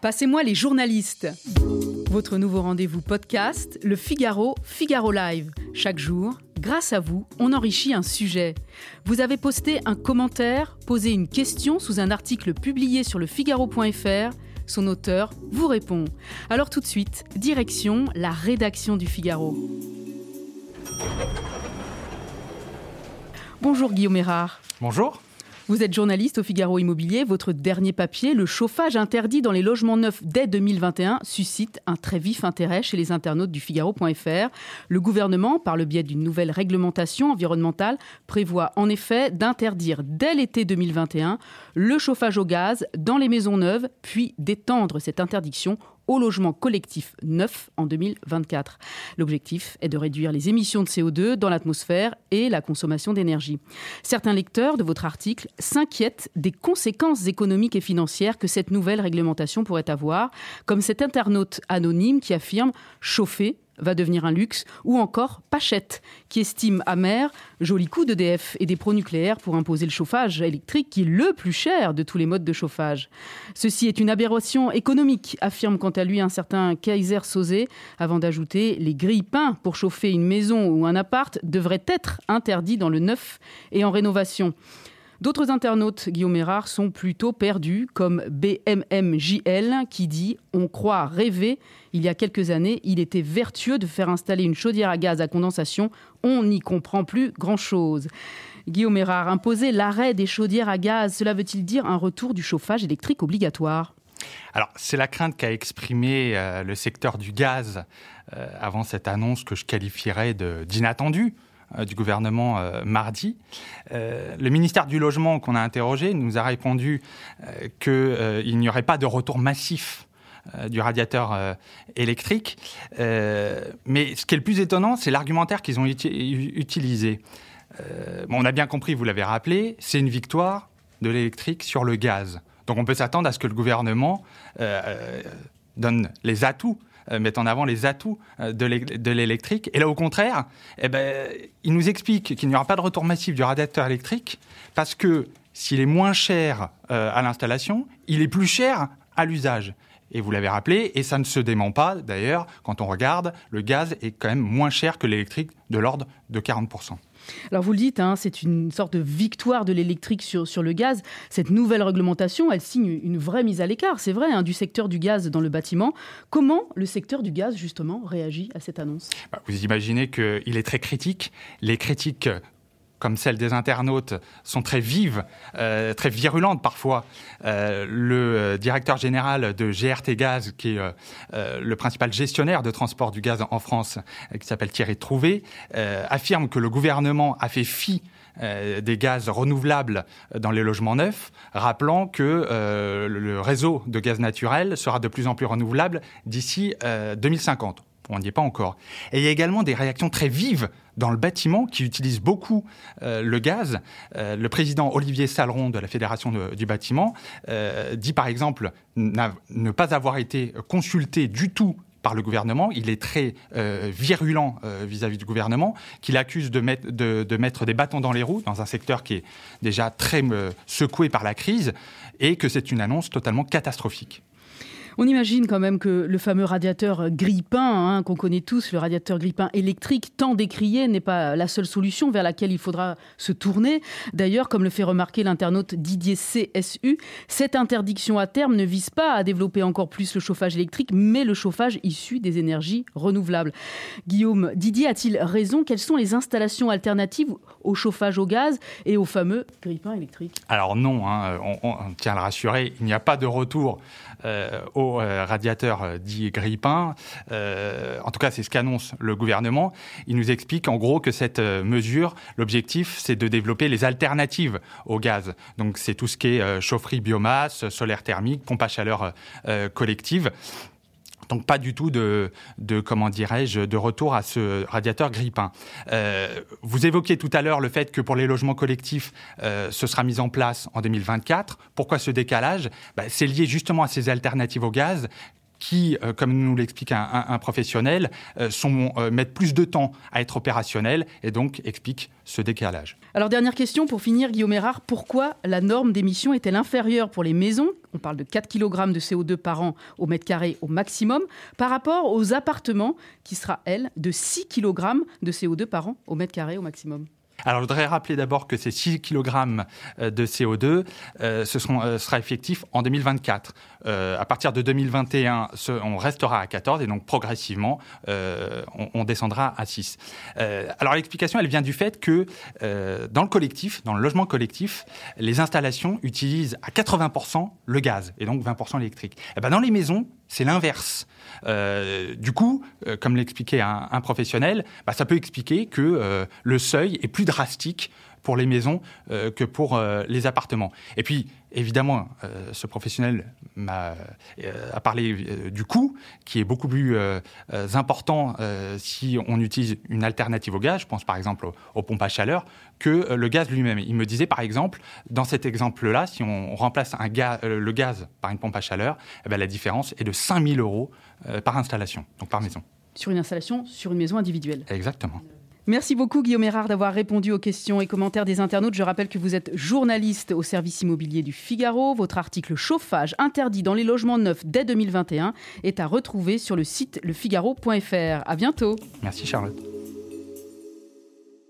Passez-moi les journalistes. Votre nouveau rendez-vous podcast, Le Figaro, Figaro Live. Chaque jour, grâce à vous, on enrichit un sujet. Vous avez posté un commentaire, posé une question sous un article publié sur le Figaro.fr. Son auteur vous répond. Alors tout de suite, direction la rédaction du Figaro. Bonjour Guillaume Erard. Bonjour. Vous êtes journaliste au Figaro Immobilier. Votre dernier papier, le chauffage interdit dans les logements neufs dès 2021, suscite un très vif intérêt chez les internautes du Figaro.fr. Le gouvernement, par le biais d'une nouvelle réglementation environnementale, prévoit en effet d'interdire dès l'été 2021 le chauffage au gaz dans les maisons neuves, puis d'étendre cette interdiction au logement collectif neuf en 2024. L'objectif est de réduire les émissions de CO2 dans l'atmosphère et la consommation d'énergie. Certains lecteurs de votre article s'inquiètent des conséquences économiques et financières que cette nouvelle réglementation pourrait avoir, comme cet internaute anonyme qui affirme chauffer va devenir un luxe, ou encore Pachette, qui estime amer, joli coup d'EDF et des pronucléaires pour imposer le chauffage électrique qui est le plus cher de tous les modes de chauffage. Ceci est une aberration économique, affirme quant à lui un certain Kaiser Sosé, avant d'ajouter les grilles peints pour chauffer une maison ou un appart devraient être interdits dans le neuf et en rénovation. D'autres internautes, Guillaume Erard, sont plutôt perdus, comme BMMJL qui dit On croit rêver. Il y a quelques années, il était vertueux de faire installer une chaudière à gaz à condensation. On n'y comprend plus grand-chose. Guillaume Erard, imposer l'arrêt des chaudières à gaz, cela veut-il dire un retour du chauffage électrique obligatoire? Alors, c'est la crainte qu'a exprimé euh, le secteur du gaz euh, avant cette annonce que je qualifierais d'inattendue. Euh, du gouvernement euh, mardi. Euh, le ministère du Logement qu'on a interrogé nous a répondu qu'il n'y aurait pas de retour massif du radiateur électrique. mais ce qui est le plus étonnant, c'est l'argumentaire qu'ils ont utilisé. on a bien compris, vous l'avez rappelé, c'est une victoire de l'électrique sur le gaz. Donc on peut s'attendre à ce que le gouvernement donne les atouts euh, met en avant les atouts euh, de l'électrique. Et là, au contraire, eh ben, il nous explique qu'il n'y aura pas de retour massif du radiateur électrique parce que s'il est moins cher euh, à l'installation, il est plus cher à l'usage. Et vous l'avez rappelé, et ça ne se dément pas d'ailleurs, quand on regarde, le gaz est quand même moins cher que l'électrique de l'ordre de 40%. Alors vous le dites, hein, c'est une sorte de victoire de l'électrique sur, sur le gaz. Cette nouvelle réglementation, elle signe une vraie mise à l'écart, c'est vrai, hein, du secteur du gaz dans le bâtiment. Comment le secteur du gaz, justement, réagit à cette annonce? Bah, Vous imaginez qu'il est très critique. Les critiques comme celles des internautes, sont très vives, euh, très virulentes parfois. Euh, le euh, directeur général de GRT Gaz, qui est le principal gestionnaire de transport du gaz en France, qui s'appelle Thierry Trouvé, affirme que le gouvernement a fait fi des gaz renouvelables dans les logements neufs, rappelant que le réseau de gaz naturel sera de plus en plus renouvelable d'ici 2050 on n'y est pas encore. Et il y a également des réactions très vives dans le bâtiment qui utilisent beaucoup euh, le gaz. Euh, le président Olivier Saleron de la Fédération du bâtiment euh, dit par exemple ne pas avoir été consulté du tout par le gouvernement. Il est très virulent vis-à-vis du gouvernement, qu'il accuse de, mettre, des bâtons dans les roues dans un secteur qui est déjà très secoué par la crise et que c'est une annonce totalement catastrophique. On imagine quand même que le fameux radiateur grippin, hein, qu'on connaît tous, le radiateur grippin électrique, tant décrié, n'est pas la seule solution vers laquelle il faudra se tourner. D'ailleurs, comme le fait remarquer l'internaute Didier CSU, cette interdiction à terme ne vise pas à développer encore plus le chauffage électrique, mais le chauffage issu des énergies renouvelables. Guillaume, Didier a-t-il raison? Quelles sont les installations alternatives au chauffage au gaz et au fameux grippin électrique? Alors non, hein, on, tient à le rassurer, il n'y a pas de retour euh, au euh, radiateur euh, dit grippin. en tout cas, c'est ce qu'annonce le gouvernement. Il nous explique en gros que cette mesure, l'objectif, c'est de développer les alternatives au gaz. Donc c'est tout ce qui est chaufferie biomasse, solaire thermique, pompe à chaleur collective. Donc pas du tout de, comment dirais-je, de retour à ce radiateur grippin. Euh, vous évoquiez tout à l'heure le fait que pour les logements collectifs, euh, ce sera mis en place en 2024. Pourquoi ce décalage? Bah, C'est lié justement à ces alternatives au gaz qui, comme nous l'explique un, professionnel, sont, mettent plus de temps à être opérationnels et donc expliquent ce décalage. Alors dernière question pour finir, Guillaume Erard, pourquoi la norme d'émission est-elle inférieure pour les maisons On parle de 4 kg de CO2 par an au mètre carré au maximum, par rapport aux appartements qui sera, elle, de 6 kg de CO2 par an au mètre carré au maximum. Alors, je voudrais rappeler d'abord que ces 6 kg euh, de CO2 euh, ce euh, sera effectif en 2024. à partir de 2021, on restera à 14 et donc progressivement, on, descendra à 6. alors, l'explication, elle vient du fait que dans le collectif, dans le logement collectif, les installations utilisent à 80% le gaz et donc 20% l'électrique. Eh ben dans les maisons, c'est l'inverse. Euh, du coup, euh, comme l'expliquait un, professionnel, bah, ça peut expliquer que euh, le seuil est plus drastique pour les maisons que pour les appartements. Et puis, évidemment, ce professionnel m'a a parlé du coût, qui est beaucoup plus important si on utilise une alternative au gaz, je pense par exemple aux, pompes à chaleur, que le gaz lui-même. Il me disait par exemple, dans cet exemple-là, si on remplace un le gaz par une pompe à chaleur, eh ben, la différence est de 5000 euros euh, par installation, donc par maison. Sur une installation, sur une maison individuelle. Exactement. Merci beaucoup Guillaume Erard d'avoir répondu aux questions et commentaires des internautes. Je rappelle que vous êtes journaliste au service immobilier du Figaro. Votre article Chauffage interdit dans les logements neufs dès 2021 est à retrouver sur le site lefigaro.fr. À bientôt. Merci Charlotte.